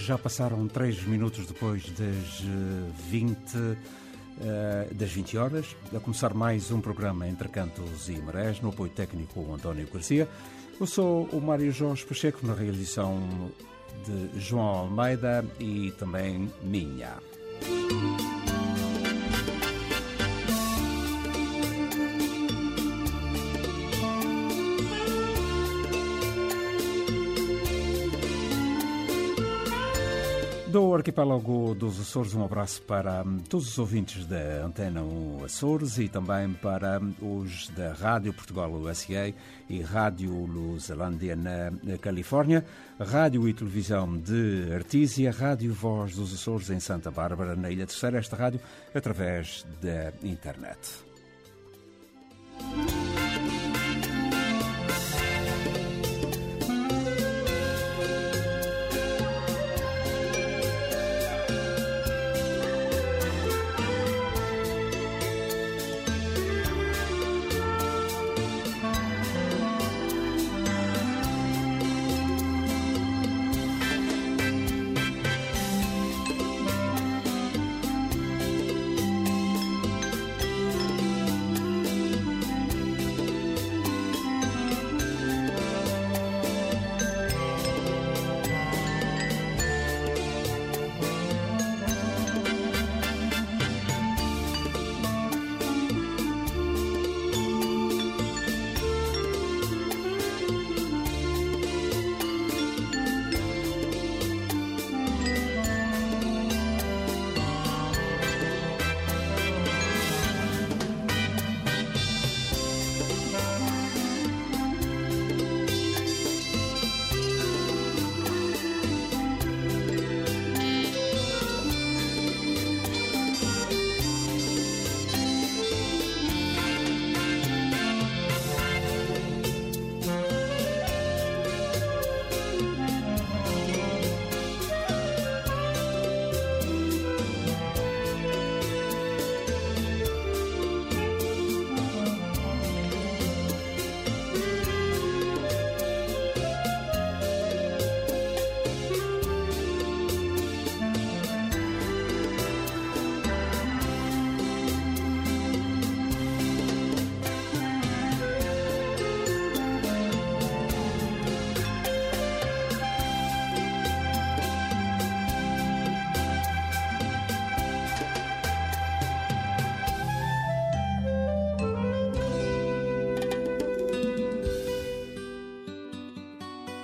Já passaram 3 minutos depois das 20, uh, das 20 horas. A começar mais um programa Entre Cantos e Marés, no apoio técnico António Garcia. Eu sou o Mário Jorge Pacheco, na realização de João Almeida e também minha. Do arquipélago dos Açores, um abraço para hum, todos os ouvintes da Antena 1 Açores e também para hum, os da Rádio Portugal USA e Rádio Luzelândia na Califórnia, Rádio e Televisão de Artísia, Rádio Voz dos Açores em Santa Bárbara, na Ilha Terceira, esta rádio através da internet.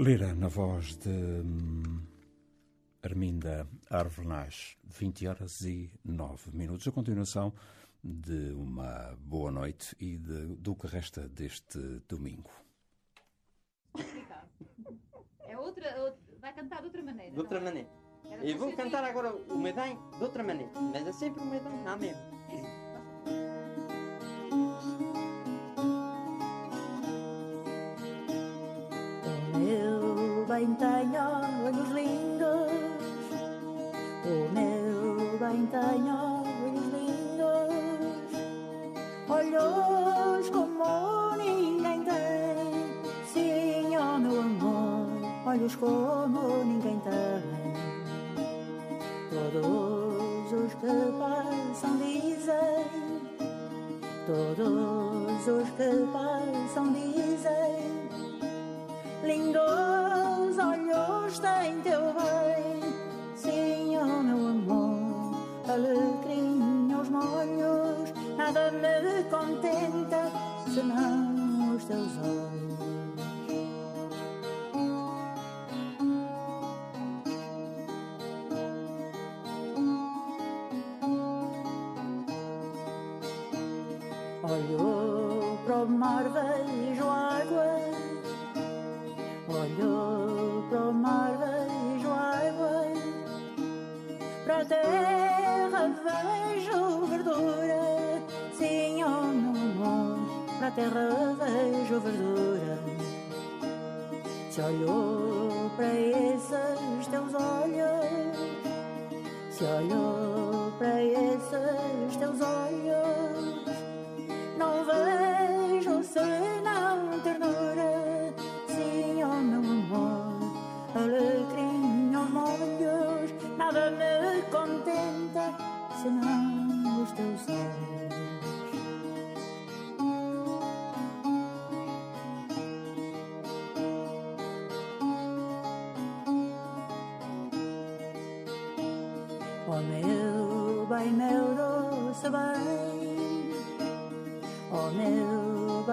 Lira, na voz de hum, Arminda Arvenaz, 20 horas e 9 minutos. A continuação de uma boa noite e de, do que resta deste domingo. É outra, vai cantar de outra maneira. De outra é? maneira. Eu vou cantar agora o Medem de outra maneira, mas é sempre o Medem, não mesmo. Bem tenho olhos lindos, o meu bem tenho olhos lindos, olhos como ninguém tem. Sim, oh meu amor, olhos como ninguém tem. Todos os que passam dizem, todos os que passam dizem, lindo tem teu bem. Oh meu amor, alegria aos molhos, nada me contenta senão os teus olhos. Terra vejo verdura, sim, oh meu amor, pra terra vejo verdura. Se olhou para esses teus olhos, se olhou para esses teus olhos,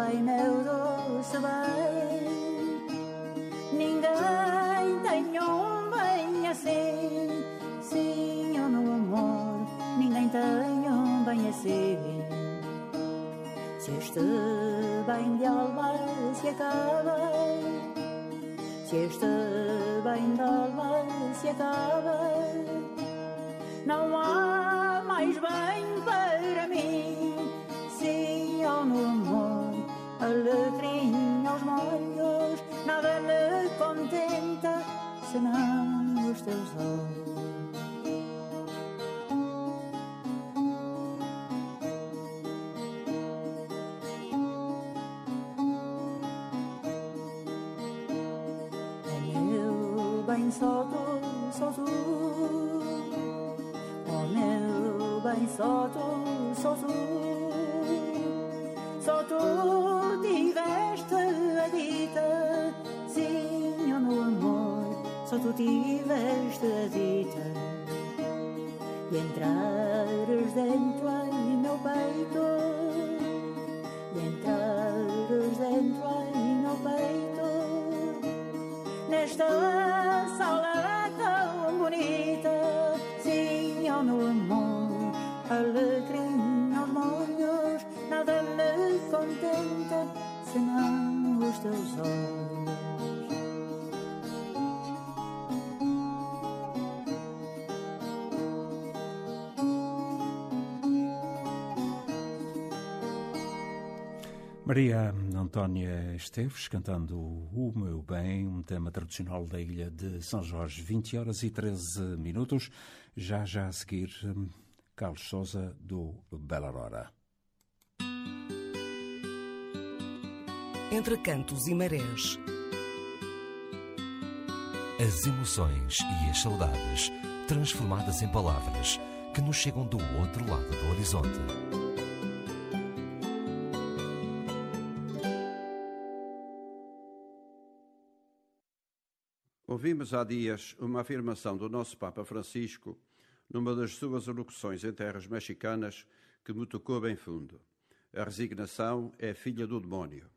bem, meu doce bem, ninguém tem um bem assim, sim tenham bem assim. Se este bem de alma se acaba, se este bem de alma se acaba, não há mais bem para aos molhos, nada me contenta senão os teus olhos. bem só tu, só Oh meu bem tu, só tu. Só tu tiveste a dita Sim, oh meu amor Só tu tiveste a dita E entrares dentro em meu peito E entrares dentro em meu peito Nesta sala tão bonita. Sim, meu amor, alegria teus olhos. Maria Antónia Esteves cantando O Meu Bem, um tema tradicional da ilha de São Jorge, 20 horas e 13 minutos. Já já a seguir, hum, Carlos Souza do Bela Entre cantos e marés. As emoções e as saudades transformadas em palavras que nos chegam do outro lado do horizonte. Ouvimos há dias uma afirmação do nosso Papa Francisco numa das suas alocuções em terras mexicanas que me tocou bem fundo. A resignação é filha do demónio.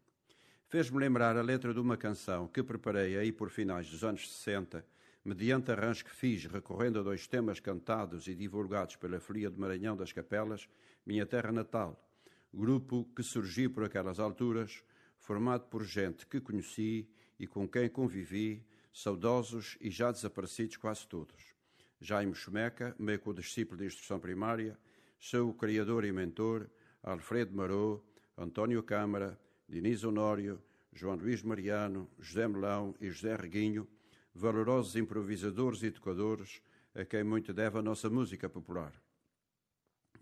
Fez-me lembrar a letra de uma canção que preparei aí por finais dos anos 60, mediante arranjo que fiz recorrendo a dois temas cantados e divulgados pela Folia de Maranhão das Capelas, minha terra natal, grupo que surgiu por aquelas alturas, formado por gente que conheci e com quem convivi, saudosos e já desaparecidos quase todos. Jaime Chumeca, meu co-discípulo de instrução primária, seu criador e mentor, Alfredo Marot, António Câmara, Diniz Honório, João Luís Mariano, José Melão e José Reguinho, valorosos improvisadores e educadores a quem muito deve a nossa música popular.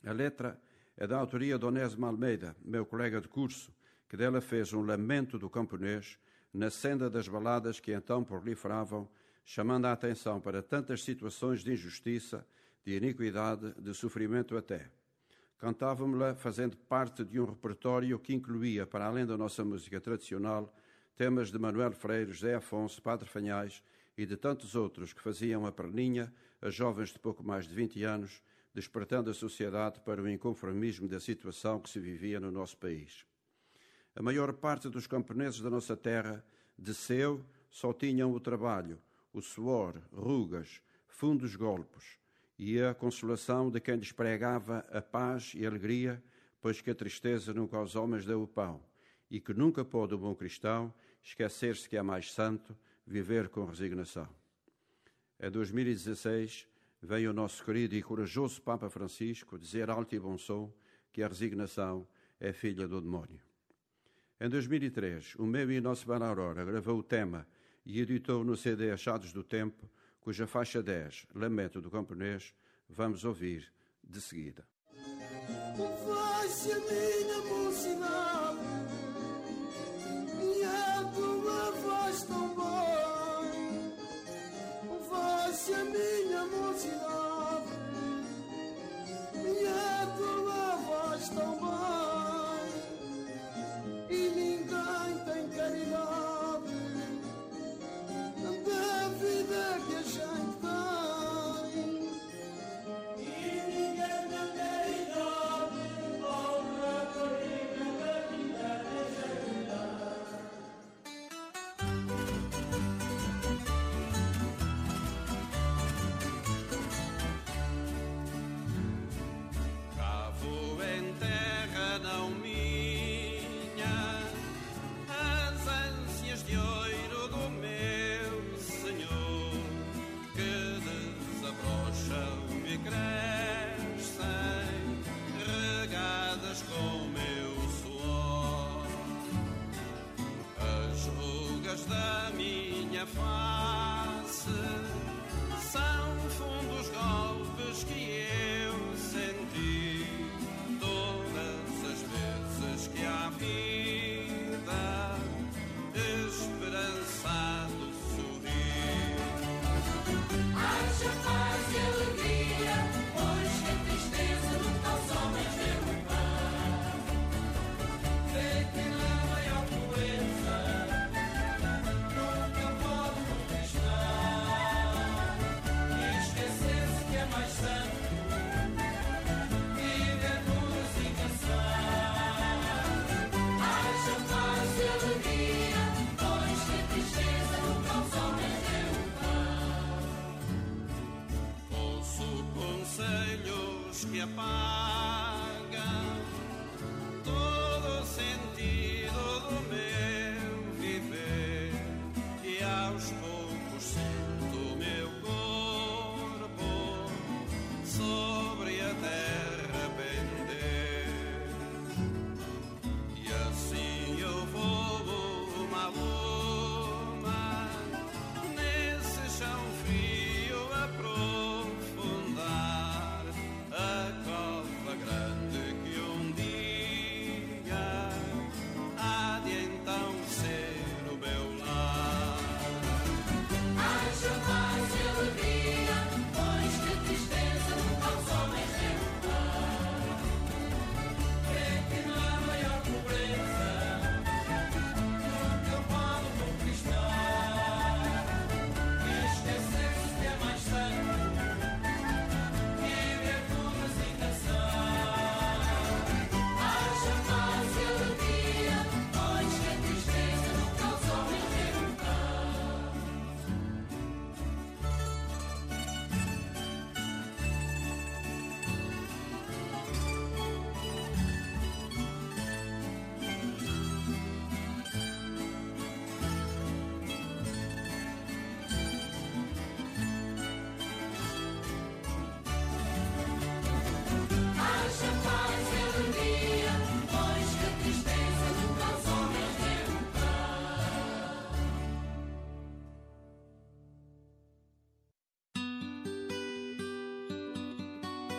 A letra é da autoria de Onésimo Almeida, meu colega de curso, que dela fez um lamento do camponês na senda das baladas que então proliferavam, chamando a atenção para tantas situações de injustiça, de iniquidade, de sofrimento até. Cantávamos-la fazendo parte de um repertório que incluía, para além da nossa música tradicional, temas de Manuel Freire, José Afonso, Padre Fanhais e de tantos outros que faziam a perninha a jovens de pouco mais de 20 anos, despertando a sociedade para o inconformismo da situação que se vivia no nosso país. A maior parte dos camponeses da nossa terra desceu, só tinham o trabalho, o suor, rugas, fundos golpes e a consolação de quem lhes pregava a paz e a alegria, pois que a tristeza nunca aos homens deu o pão, e que nunca pode o bom cristão esquecer-se que é mais santo viver com resignação. Em 2016, veio o nosso querido e corajoso Papa Francisco dizer alto e bom som que a resignação é filha do demónio. Em 2003, o meu e nosso Bela Aurora gravou o tema e editou no CD Achados do Tempo, cuja faixa 10, Lamento do Camponês, vamos ouvir de seguida. Vai-se minha mocidade,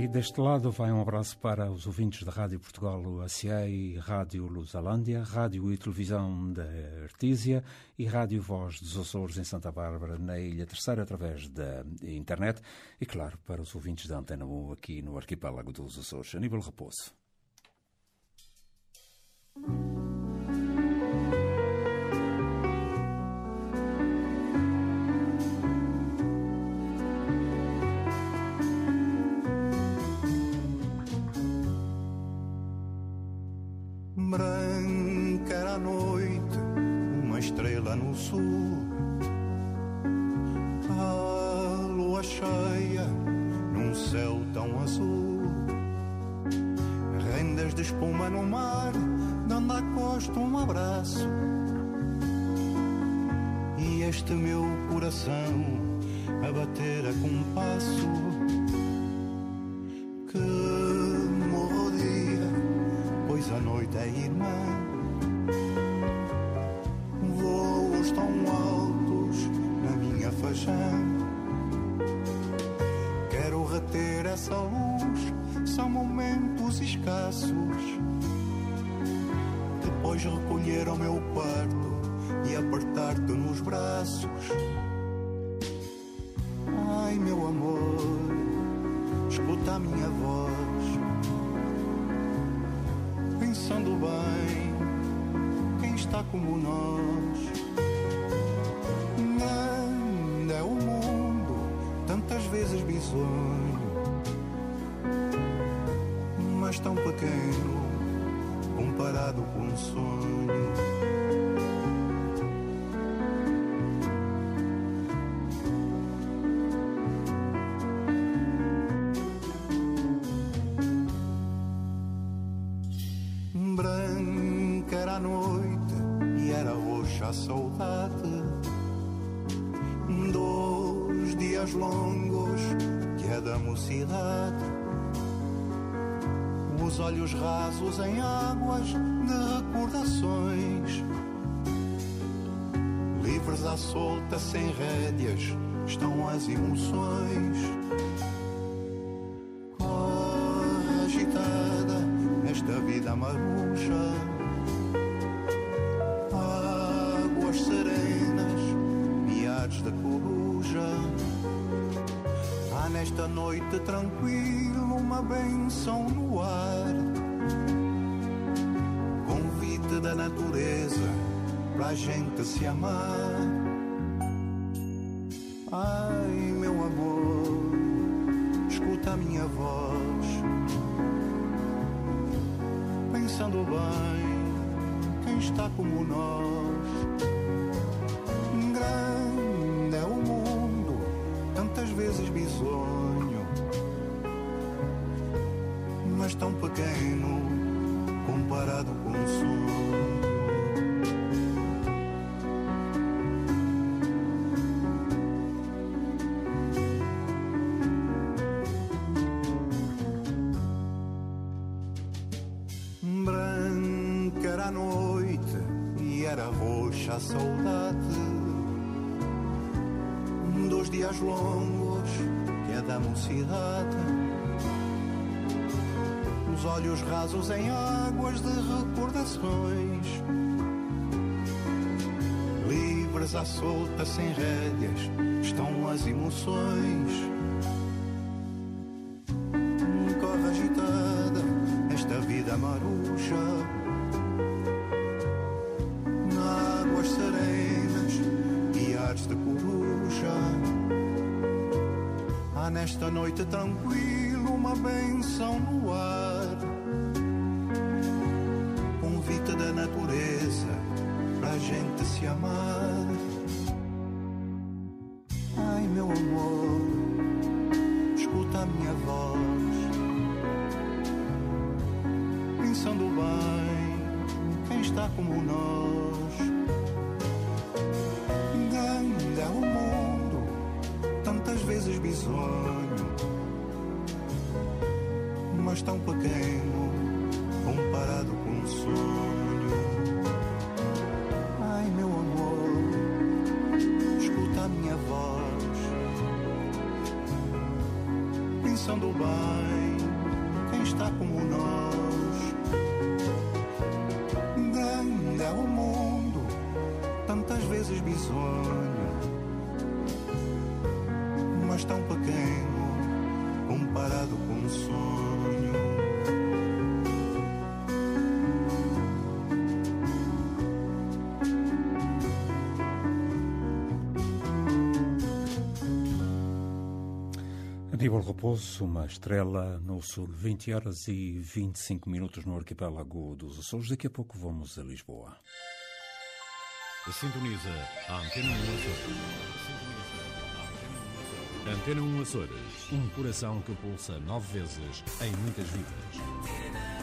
E deste lado vai um abraço para os ouvintes da Rádio Portugal e Rádio Lusalândia, Rádio e Televisão da Artísia e Rádio Voz dos Açores em Santa Bárbara, na Ilha Terceira, através da internet. E claro, para os ouvintes da Antena 1 aqui no Arquipélago dos Açores. Aníbal Raposo. Branca era a noite, uma estrela no sul. A lua cheia, num céu tão azul. Rendas de espuma no mar, dando à costa um abraço. E este meu coração a bater a compasso. Depois recolher ao meu parto e apertar-te nos braços. Pensando bem, quem está como nós. Grande é o mundo, tantas vezes bisonho, mas tão pequeno comparado com um sonho. Da mocidade. Os olhos rasos em águas de recordações. Livres à solta, sem rédeas, estão as emoções. Corre agitada esta vida maruja. Há nesta noite tranquila uma benção no ar. Convite da natureza pra gente se amar. Ai, meu amor, escuta a minha voz. Pensando bem, quem está como nós. Tão pequeno comparado com o sonho. Branca era a noite e era roxa a saudade dos dias longos que é da mocidade. Os olhos rasos em águas de recordações, livres à solta sem rédeas, estão as emoções. Corre agitada esta vida maruja Águas serenas e ares de coruja. Há nesta noite tranquila uma benção no ar pensando bem quem está como nós. Grande é o mundo, tantas vezes bisonho, mas tão pequeno comparado com um sonho. Ai, meu amor, escuta a minha voz, pensando bem, quem está como nós. Vezes bisonho, mas tão pequeno comparado com um sonho. Aníbal Raposo, uma estrela no sul, 20 horas e 25 minutos no arquipélago dos Açores. Daqui a pouco vamos a Lisboa. Sintoniza a Antena 1 Açores. Antena 1 Açores. Um coração que pulsa nove vezes em muitas vidas.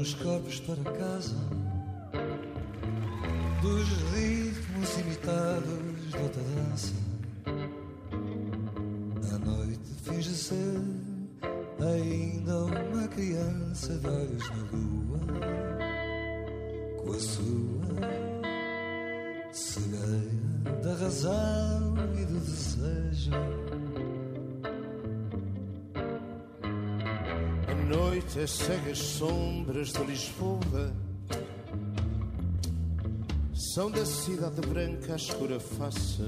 Os corpos para casa Dos ritmos imitados de outra dança. A noite finge ser é as sombras de Lisboa. São da cidade branca a escura face.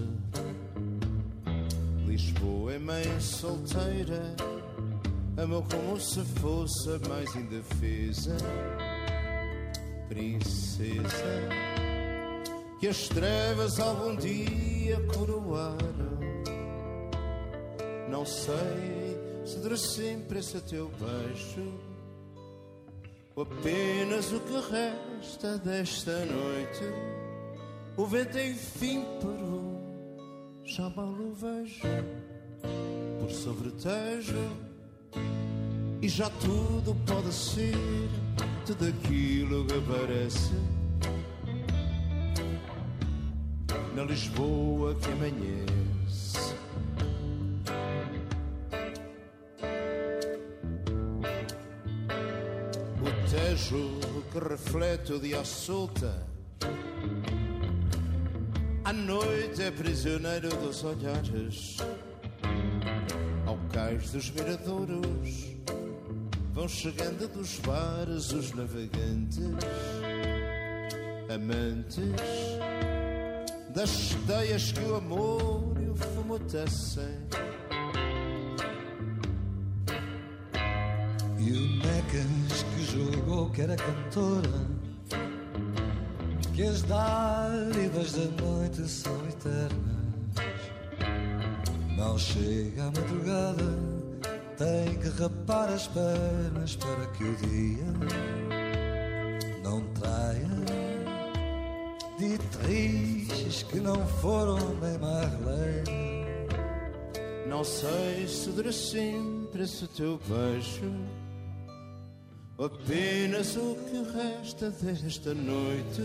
Lisboa é mãe solteira Amou como se fosse a mais indefesa Princesa Que as trevas algum dia coroaram. Não sei se dura sempre esse teu beijo apenas o que resta desta noite. O vento enfim parou. Já mal o vejo. Por sobre o tejo. E já tudo pode ser. Tudo aquilo que parece. Na Lisboa que amanhece O tejo que reflete o dia solta. À noite é prisioneiro dos olhares. Ao cais dos miradouros Vão chegando dos bares os navegantes Amantes Das ideias que o amor e o fumo tecem que era cantora Que as dádivas da noite são eternas. Mal chega a madrugada Tem que rapar as pernas Para que o dia não traia Ditriches que não foram nem Marlene. Não sei se dura sempre esse teu beijo Apenas o que resta desta noite.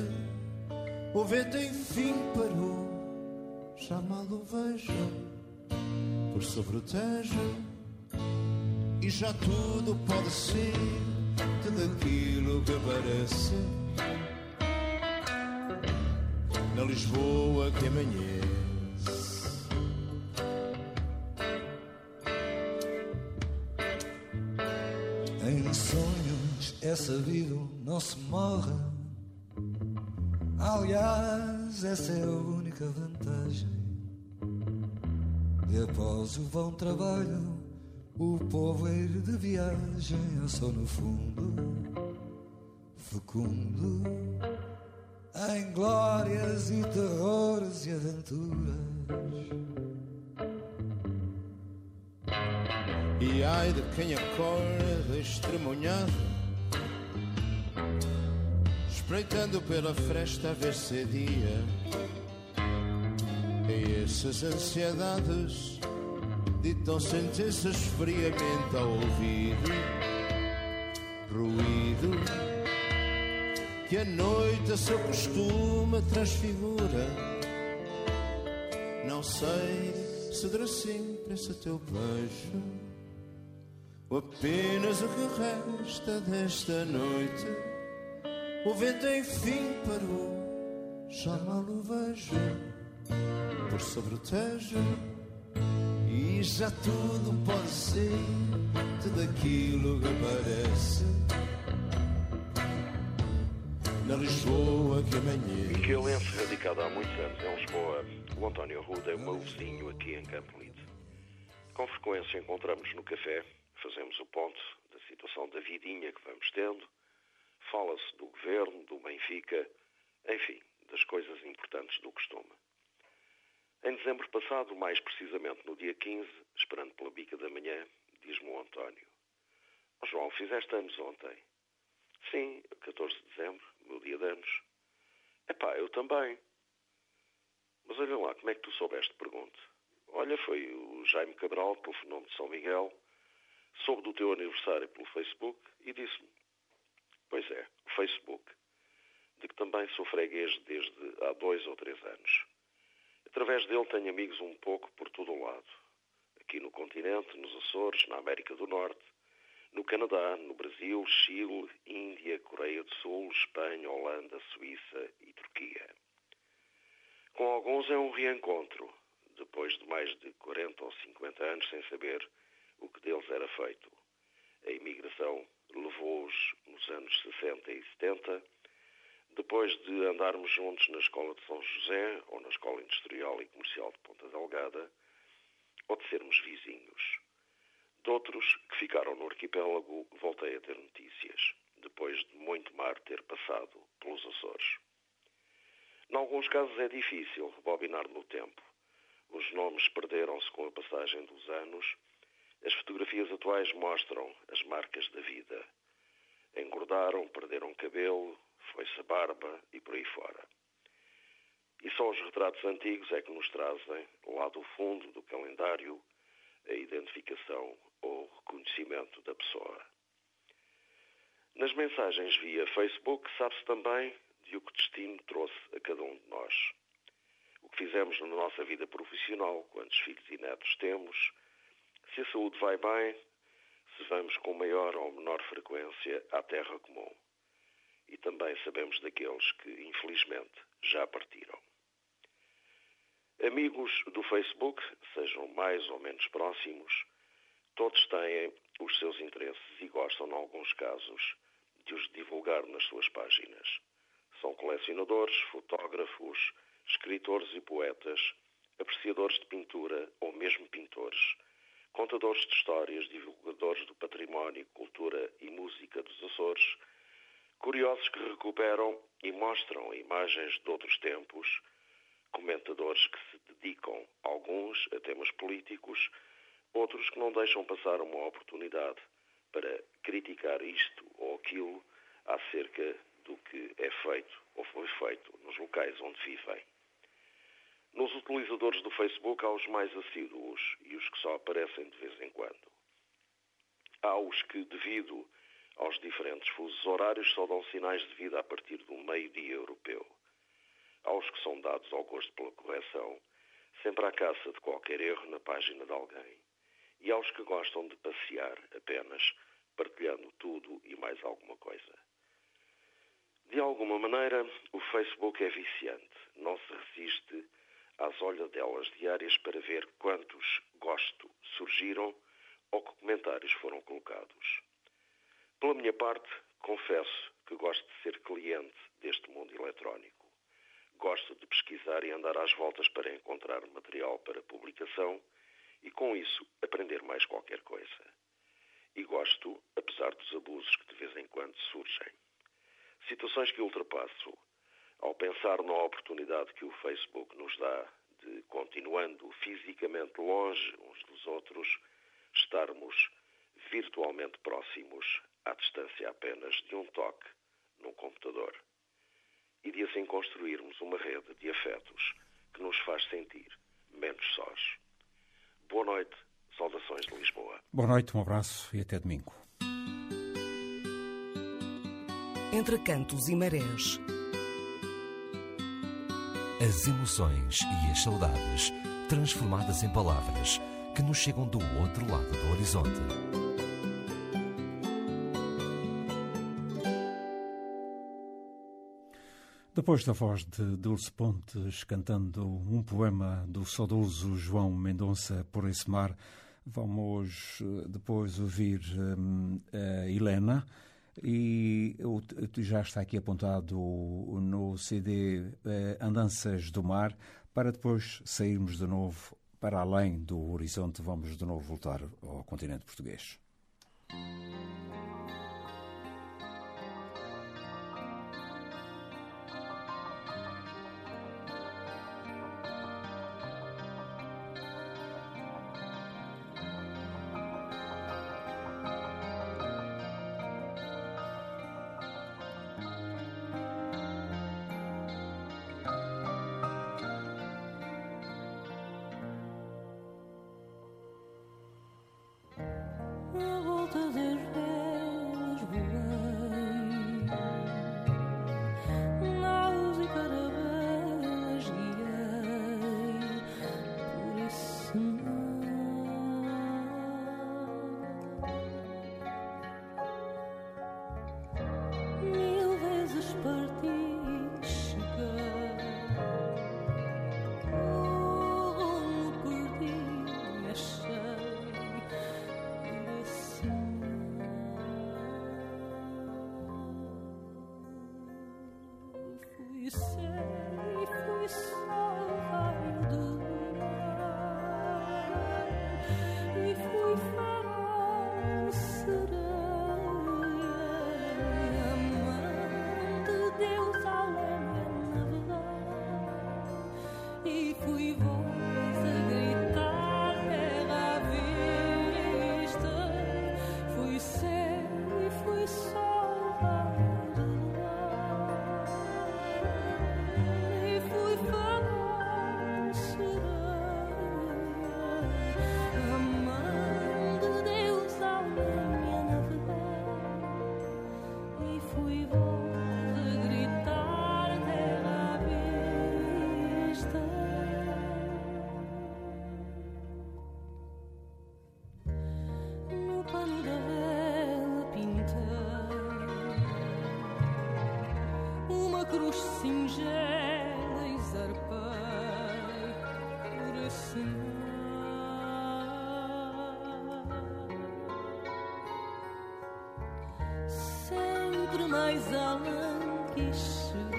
O vento enfim parou. Já mal o vejo. Por sobre o tejo. E já tudo pode ser Tudo aquilo que parece Na Lisboa que amanhece é sabido, não se morre. Aliás, essa é a única vantagem. E após o vão trabalho, o povo ir de viagem, eu sou no fundo fecundo em glórias e terrores e aventuras. E ai de quem acorda estremunhado Espreitando pela fresta a ver se é dia. E essas ansiedades Ditam sentenças friamente ao ouvido. Ruído Que a noite a seu costume transfigura. Não sei se durará sempre esse teu beijo. Ou apenas o que resta desta noite O vento enfim parou Já mal o vejo Por sobre o tejo E já tudo pode ser Tudo aquilo que parece Na Lisboa que amanhece Miquelense, radicado há muitos anos em Lisboa, o António Ruda é o meu vizinho aqui em Campo Lido. Com frequência encontramos no café, fazemos o ponto da situação da vidinha que vamos tendo, fala-se do governo, do Benfica, enfim, das coisas importantes do costume. Em dezembro passado, mais precisamente no dia 15, esperando pela bica da manhã, diz-me o António: "Ó João, fizeste anos ontem? Sim, 14 de dezembro, meu dia de anos. Epá, eu também. Mas olha lá, como é que tu soubeste? Pergunto. Olha, foi o Jaime Cabral, telefonou-me de São Miguel, soube do teu aniversário pelo Facebook e disse-me. Pois é, o Facebook, de que também sou freguês desde há dois ou três anos. Através dele tenho amigos um pouco por todo o lado. Aqui no continente, nos Açores, na América do Norte, no Canadá, no Brasil, Chile, Índia, Coreia do Sul, Espanha, Holanda, Suíça e Turquia. Com alguns é um reencontro, depois de mais de 40 ou 50 anos sem saber o que deles era feito. A imigração levou-os nos anos 60 e 70, depois de andarmos juntos na Escola de São José ou na Escola Industrial e Comercial de Ponta Delgada, ou de sermos vizinhos. De outros que ficaram no arquipélago, voltei a ter notícias, depois de muito mar ter passado pelos Açores. Em alguns casos é difícil rebobinar no tempo. Os nomes perderam-se com a passagem dos anos. As fotografias atuais mostram as marcas da vida. Engordaram, perderam cabelo, foi-se a barba e por aí fora. E só os retratos antigos é que nos trazem, lá do fundo do calendário, a identificação ou reconhecimento da pessoa. Nas mensagens via Facebook sabe-se também de o que o destino trouxe a cada um de nós. O que fizemos na nossa vida profissional, quantos filhos e netos temos, se a saúde vai bem, se vamos com maior ou menor frequência à terra comum. E também sabemos daqueles que, infelizmente, já partiram. Amigos do Facebook, sejam mais ou menos próximos, todos têm os seus interesses e gostam, em alguns casos, de os divulgar nas suas páginas. São colecionadores, fotógrafos, escritores e poetas, apreciadores de pintura ou mesmo pintores, contadores de histórias, divulgadores do património, cultura e música dos Açores, curiosos que recuperam e mostram imagens de outros tempos, comentadores que se dedicam, alguns a temas políticos, outros que não deixam passar uma oportunidade para criticar isto ou aquilo acerca do que é feito ou foi feito nos locais onde vivem. Nos utilizadores do Facebook há os mais assíduos e os que só aparecem de vez em quando. Há os que, devido aos diferentes fusos horários, só dão sinais de vida a partir do meio-dia europeu. Há os que são dados ao gosto pela correção, sempre à caça de qualquer erro na página de alguém. E há os que gostam de passear apenas, partilhando tudo e mais alguma coisa. De alguma maneira, o Facebook é viciante. Não se resiste às olhadelas diárias para ver quantos gosto surgiram ou que comentários foram colocados. Pela minha parte, confesso que gosto de ser cliente deste mundo eletrónico. Gosto de pesquisar e andar às voltas para encontrar material para publicação e com isso aprender mais qualquer coisa. E gosto, apesar dos abusos que de vez em quando surgem. Situações que ultrapasso ao pensar na oportunidade que o Facebook nos dá de, continuando fisicamente longe uns dos outros, estarmos virtualmente próximos à distância apenas de um toque num computador. E de assim construirmos uma rede de afetos que nos faz sentir menos sós. Boa noite, saudações de Lisboa. Boa noite, um abraço e até domingo. Entre cantos e marés. As emoções e as saudades transformadas em palavras que nos chegam do outro lado do horizonte. Depois da voz de Dulce Pontes cantando um poema do saudoso João Mendonça por esse mar, vamos eh, depois ouvir hum, a Helena. E já está aqui apontado no CD eh, Andanças do Mar, para depois sairmos de novo para além do horizonte, vamos de novo voltar ao continente português. Cruz singela e por esse mar. Sempre mais além chegar,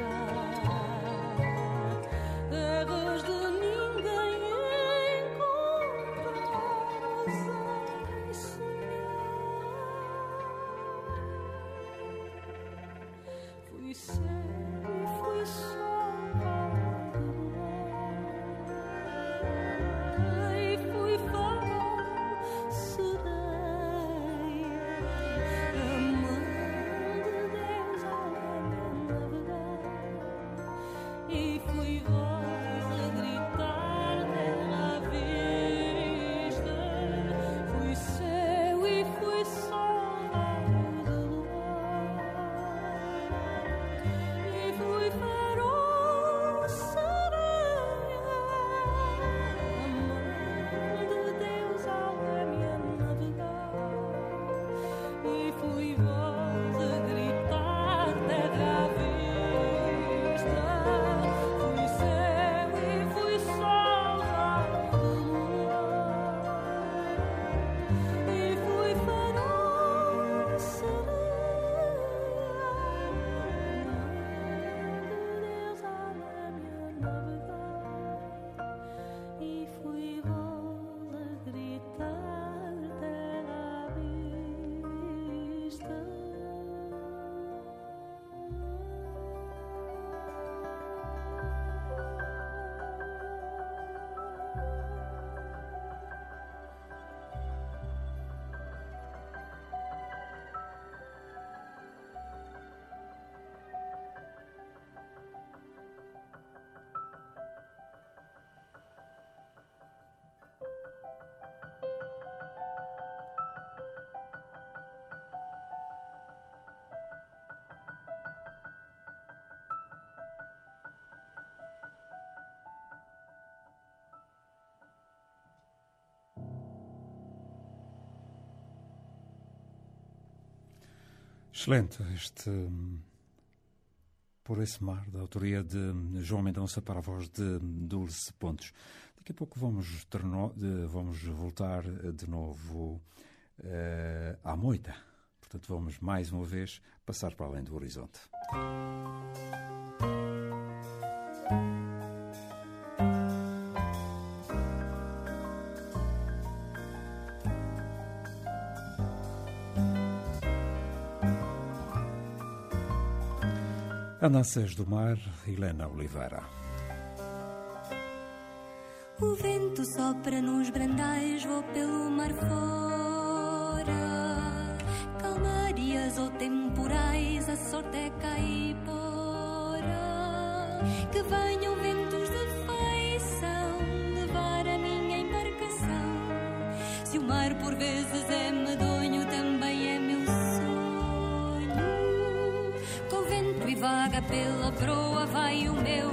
Excelente este hum, Por esse Mar, da autoria de João Mendonça para a voz de Dulce Pontes. Daqui a pouco vamos, vamos voltar de novo eh, à moita. Portanto, vamos mais uma vez passar para além do horizonte. Andanças do Mar, Helena Oliveira. O vento sopra nos brandais, vou pelo mar fora. Calmarias ou temporais, a sorte é caipora. Que venham pela proa vai o meu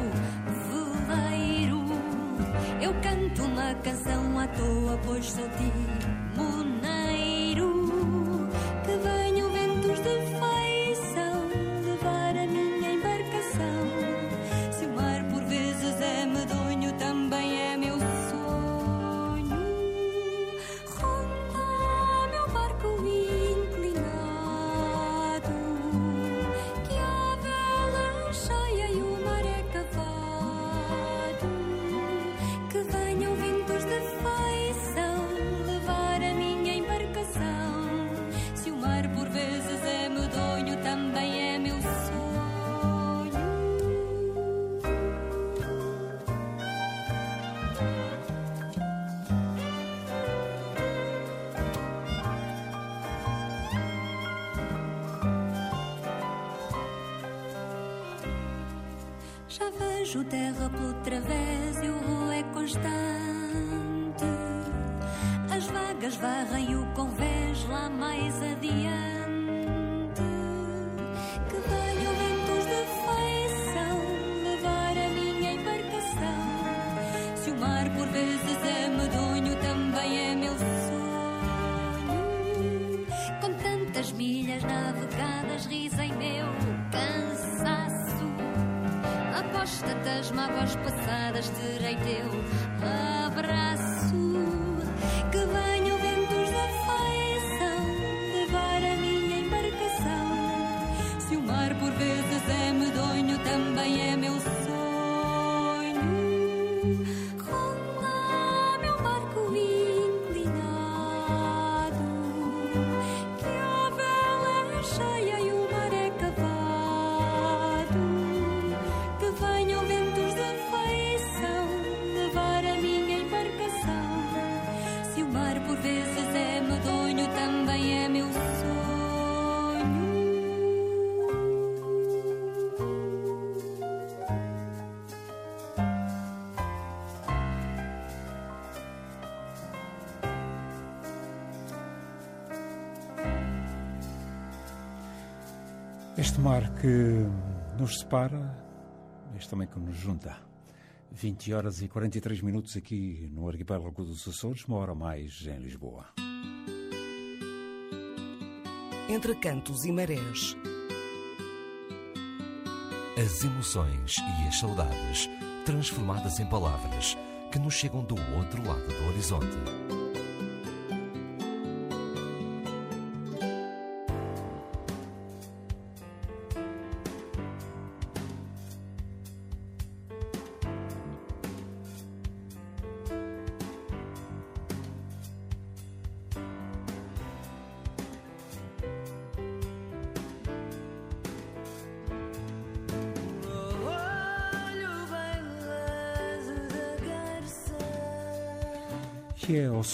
veleiro. Eu canto uma canção à toa, pois sou timoneiro. Vejo terra pelo través e o rio é constante. As vagas varrem o convés lá mais adiante. Este mar que nos separa, este também que nos junta. 20 horas e 43 minutos aqui no arquipélago dos Açores, uma hora mais em Lisboa. Entre cantos e marés. As emoções e as saudades transformadas em palavras que nos chegam do outro lado do horizonte.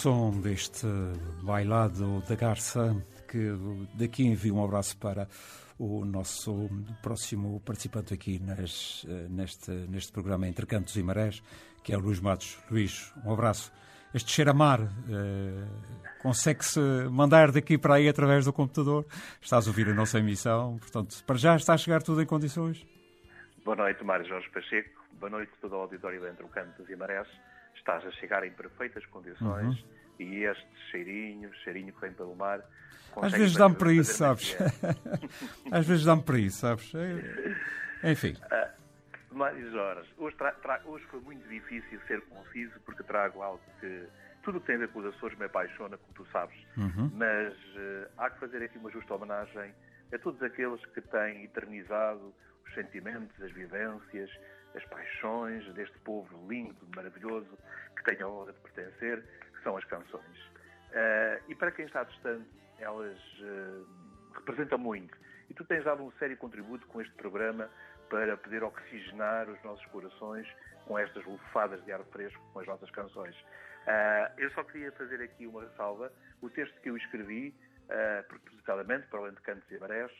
Som deste bailado da garça, que daqui envio um abraço para o nosso próximo participante aqui nas, neste, neste programa Entre Cantos e Marés, que é o Luís Matos. Luís, um abraço. Este cheiro a mar eh, consegue-se mandar daqui para aí através do computador. Estás a ouvir a nossa emissão, portanto, para já está a chegar tudo em condições. Boa noite, Mário Jorge Pacheco. Boa noite todo o auditório Entre o Cantos e Marés. Estás a chegar em perfeitas condições. E este cheirinho, cheirinho que vem pelo mar. Às vezes dá-me para isso, sabes? Às vezes dá-me para isso, sabes? É- Enfim. Ah, Mário Jorge, hoje, hoje foi muito difícil ser conciso porque trago algo que tudo o que tem a ver com os Açores me apaixona, como tu sabes. Uhum. Mas eh, há que fazer aqui uma justa homenagem a todos aqueles que têm eternizado os sentimentos, as vivências, as paixões deste povo lindo, maravilhoso, que tem a honra de pertencer, que são as canções. Eh, e para quem está distante, elas eh, representam muito. E tu tens dado um sério contributo com este programa para poder oxigenar os nossos corações com estas lufadas de ar fresco, com as nossas canções. Ah, eu só queria fazer aqui uma ressalva. O texto que eu escrevi, ah, propositadamente, para além de Cantos e Marés,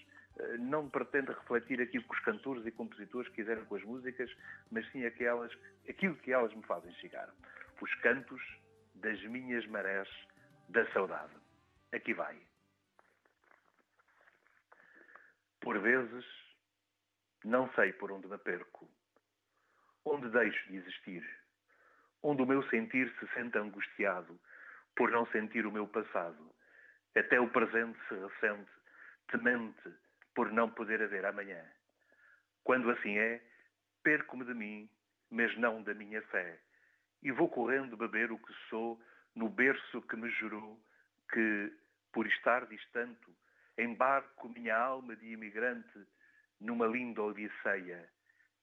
não pretende refletir aquilo que os cantores e compositores quiseram com as músicas, mas sim aquelas, aquilo que elas me fazem chegar. Os cantos das minhas marés da saudade. Aqui vai. Por vezes, não sei por onde me perco, onde deixo de existir, onde o meu sentir se sente angustiado por não sentir o meu passado, até o presente se ressente, temente por não poder haver amanhã. Quando assim é, perco-me de mim, mas não da minha fé, e vou correndo beber o que sou no berço que me jurou que, por estar distante, embarco minha alma de imigrante numa linda odisseia,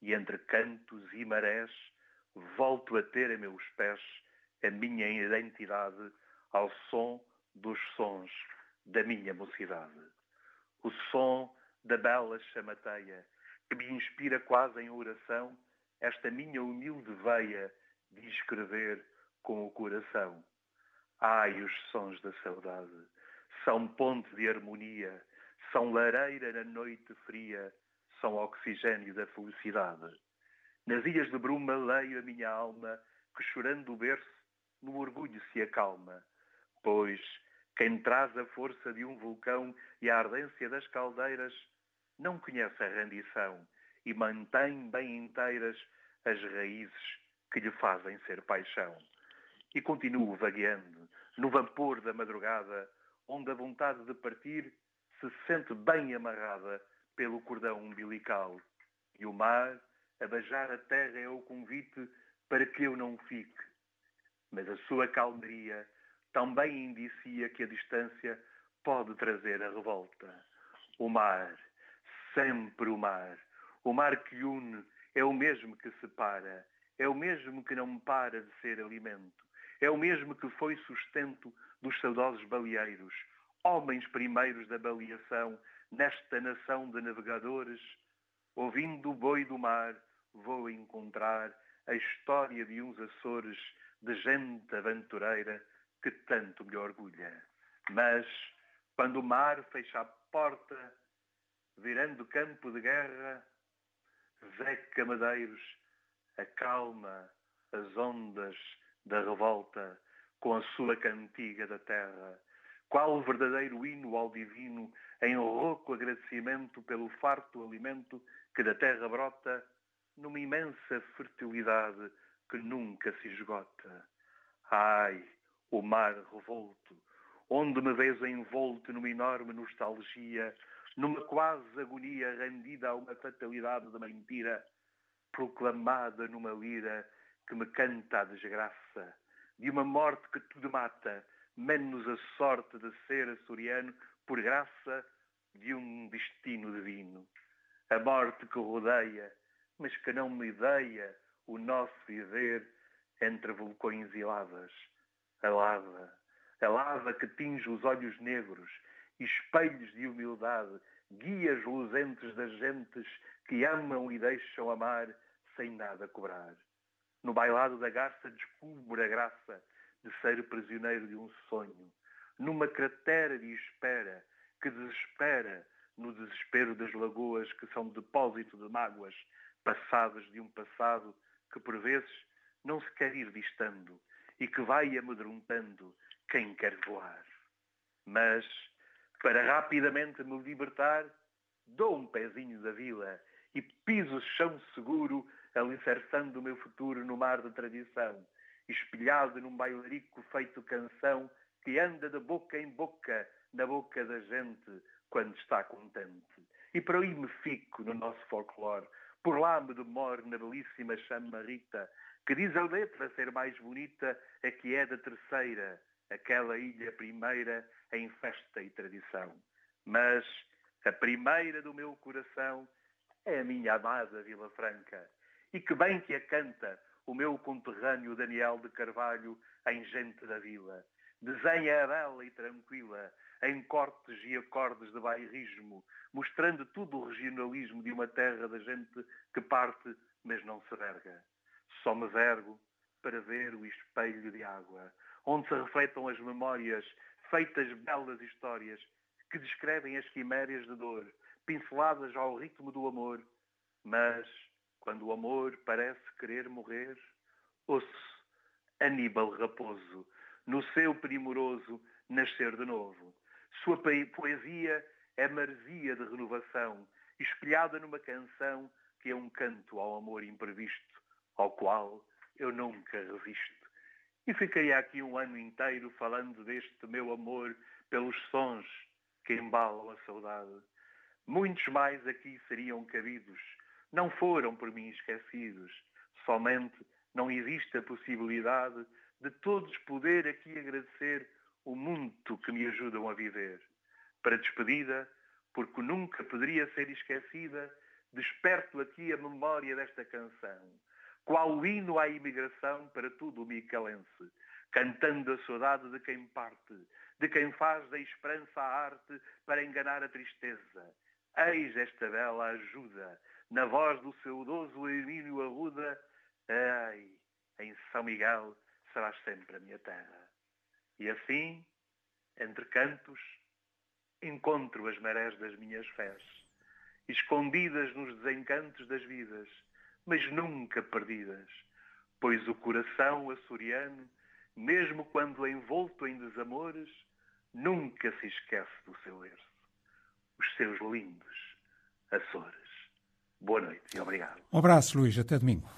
e entre cantos e marés volto a ter a meus pés a minha identidade ao som dos sons da minha mocidade. O som da bela chamateia que me inspira quase em oração esta minha humilde veia de escrever com o coração. Ai, os sons da saudade, são ponte de harmonia, são lareira na noite fria, são oxigênio da felicidade. Nas ilhas de bruma leio a minha alma, que chorando o berço, no orgulho se acalma. Pois quem traz a força de um vulcão e a ardência das caldeiras, não conhece a rendição e mantém bem inteiras as raízes que lhe fazem ser paixão. E continuo vagueando no vapor da madrugada, onde a vontade de partir se sente bem amarrada pelo cordão umbilical. E o mar, a beijar a terra, é o convite para que eu não fique. Mas a sua calmaria também indicia que a distância pode trazer a revolta. O mar, sempre o mar. O mar que une é o mesmo que separa, é o mesmo que não para de ser alimento, é o mesmo que foi sustento dos saudosos baleeiros, homens primeiros da baleação nesta nação de navegadores. Ouvindo o boi do mar, vou encontrar a história de uns Açores de gente aventureira que tanto me orgulha. Mas, quando o mar fecha a porta, virando campo de guerra, Zeca Madeiros acalma as ondas da revolta com a sua cantiga da terra, qual verdadeiro hino ao divino, em rouco agradecimento pelo farto alimento que da terra brota, numa imensa fertilidade que nunca se esgota. Ai, o mar revolto, onde me vês envolto numa enorme nostalgia, numa quase agonia rendida a uma fatalidade de mentira, proclamada numa lira que me canta a desgraça, de uma morte que tudo mata, menos a sorte de ser açoriano por graça de um destino divino. A morte que rodeia, mas que não me ideia o nosso viver entre vulcões e lavas. A lava, a lava que tinge os olhos negros, espelhos de humildade, guias luzentes das gentes que amam e deixam amar sem nada cobrar. No bailado da garça descubro a graça de ser prisioneiro de um sonho, numa cratera de espera que desespera no desespero das lagoas que são depósito de mágoas passadas de um passado que por vezes não se quer ir distando e que vai amedrontando quem quer voar. Mas, para rapidamente me libertar, dou um pezinho da vila e piso chão seguro, alicerçando o meu futuro no mar de tradição. espelhado num bailarico feito canção que anda de boca em boca na boca da gente quando está contente. E por aí me fico no nosso folclore, por lá me demoro na belíssima chama Rita, que diz a letra ser mais bonita a que é da terceira, aquela ilha primeira em festa e tradição. Mas a primeira do meu coração é a minha amada Vila Franca. E que bem que a canta o meu conterrâneo Daniel de Carvalho em Gente da Vila. Desenha a bela e tranquila, em cortes e acordes de bairrismo, mostrando tudo o regionalismo de uma terra da gente que parte, mas não se verga. Só me vergo para ver o espelho de água, onde se refletam as memórias, feitas belas histórias, que descrevem as quimérias de dor, pinceladas ao ritmo do amor. Mas, quando o amor parece querer morrer, ouço Aníbal Raposo, no seu primoroso nascer de novo. Sua poesia é maresia de renovação, espelhada numa canção que é um canto ao amor imprevisto, ao qual eu nunca resisto. E ficaria aqui um ano inteiro falando deste meu amor pelos sons que embalam a saudade. Muitos mais aqui seriam cabidos, não foram por mim esquecidos. Somente não existe a possibilidade de todos poder aqui agradecer o muito que me ajudam a viver. Para despedida, porque nunca poderia ser esquecida, desperto aqui a memória desta canção, qual hino à imigração para tudo o micalense, cantando a saudade de quem parte, de quem faz da esperança a arte para enganar a tristeza. Eis esta bela ajuda, na voz do saudoso Hermínio Arruda, ai, em São Miguel serás sempre a minha terra. E assim, entre cantos, encontro as marés das minhas fés, escondidas nos desencantos das vidas, mas nunca perdidas, pois o coração açoriano, mesmo quando envolto em desamores, nunca se esquece do seu berço, os seus lindos Açores. Boa noite e obrigado. Um abraço, Luís. Até domingo.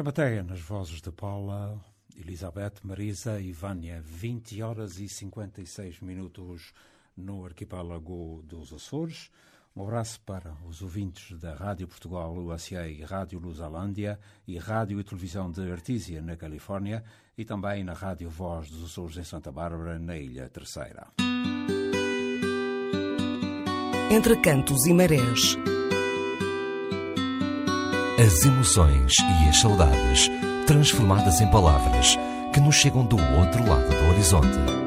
Chamateia nas vozes de Paula, Elizabeth, Marisa e Vânia, 20 horas e 56 minutos no arquipélago dos Açores. Um abraço para os ouvintes da Rádio Portugal USA e Rádio Lusalândia e Rádio e Televisão de Artísia, na Califórnia, e também na Rádio Voz dos Açores em Santa Bárbara, na Ilha Terceira. Entre cantos e marés. As emoções e as saudades transformadas em palavras que nos chegam do outro lado do horizonte.